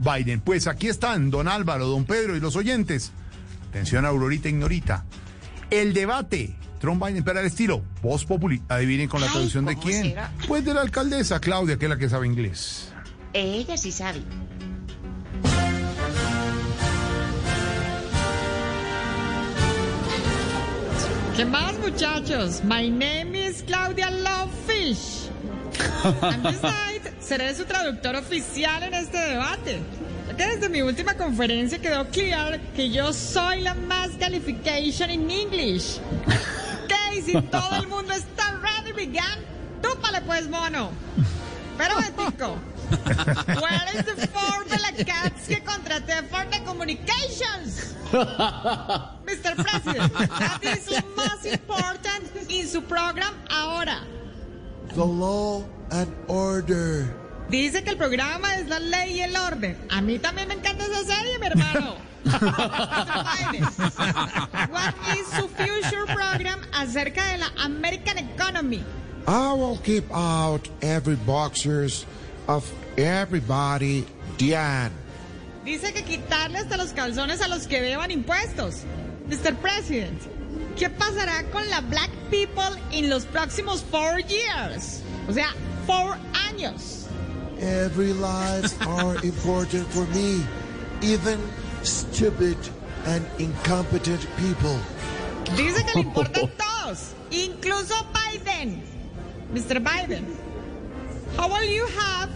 Biden. Pues aquí están, don Álvaro, don Pedro y los oyentes. Atención, Aurorita Ignorita. El debate. Trump Biden, pero al estilo, voz populi. Adivinen con la Ay, traducción de ¿cómo quién. será? Pues de la alcaldesa Claudia, que es la que sabe inglés. Ella sí sabe. ¿Qué más, muchachos? My name is Claudia Lovefish. seré su traductor oficial en este debate. Desde mi última conferencia quedó claro que yo soy la más calification in English. Ok, si todo el mundo está ready, began, túpale pues, mono. Pero, Betico, where is the four de la cats que contraté for the communications? Mr. President, that is most important in su program ahora. The law and order. Dice que el programa es la ley y el orden. A mí también me encanta esa serie, mi hermano. What is su future program acerca de la American economy? I will keep out every boxers of everybody, Diane. Dice que quitarle hasta los calzones a los que deban impuestos. Mr. President, ¿qué pasará con la black people en los próximos four years? O sea, four años. Every lives are important for me, even stupid and incompetent people. Dice que le importan todos, incluso Biden. Mr. Biden, how will you have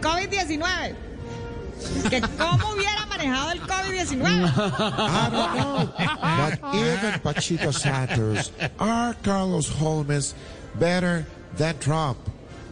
COVID-19? Que cómo hubiera manejado el COVID-19. I don't know, but even Pachito Santos are Carlos Holmes better than Trump.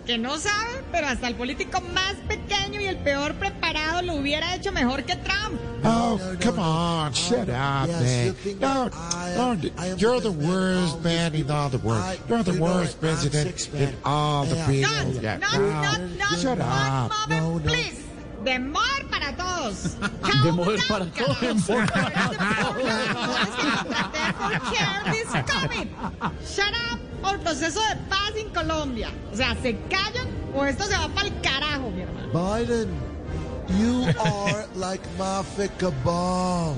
Que no sabe, pero hasta el político más pequeño y el peor preparado lo hubiera hecho mejor que Trump. Oh, come on, shut up, man. No, no, you're the worst man in all the world. You're the worst president in all the people. Not, Yeah, not, no, not, not Shut one up. moment, please. Demor para todos. Chao, Demor para todos. Demor para todos. For care this COVID. Shut up por proceso de paz en Colombia. O sea, se callan o esto se va para el carajo, mi hermano. Biden, you are like Mafia Cabal.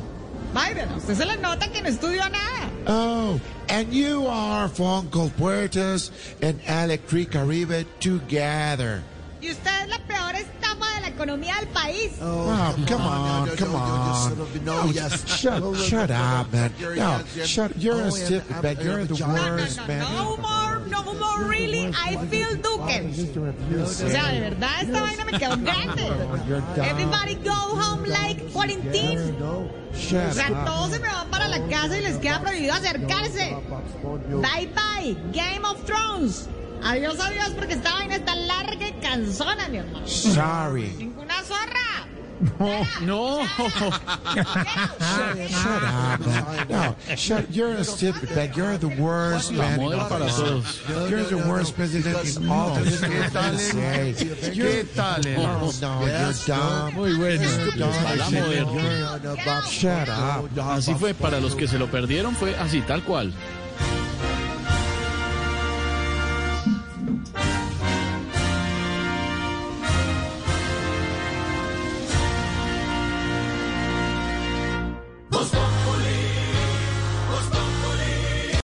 Biden, a usted se le nota que no estudió nada. Oh, and you are Fonco Puertas and Electric Caribe together. Y usted es la peor de la economía del país. Oh, come on, come on. No, shut, shut up, man. No, shut. You're a stupid man. You're the worst, man. no more, no more, really, I feel Duque. O sea, de verdad, esta vaina me quedó grande. Everybody go home like quarantine. O sea, todos se me van para la casa y les queda prohibido acercarse. Bye bye, Game of Thrones. Adiós, adiós, porque esta vaina está larga y cansona, mi hermano. Sorry. Ninguna zorra. No. Shut up, man. No, shut. You're a stupid man. You're the worst man. You're the worst president in all the ¿Qué tal? USA. ¿Qué tal? el- Oh, no, you're dumb. Muy bueno. You're A la dumb. moderna. Shut up. Así fue, para los que se lo perdieron, fue así, tal cual.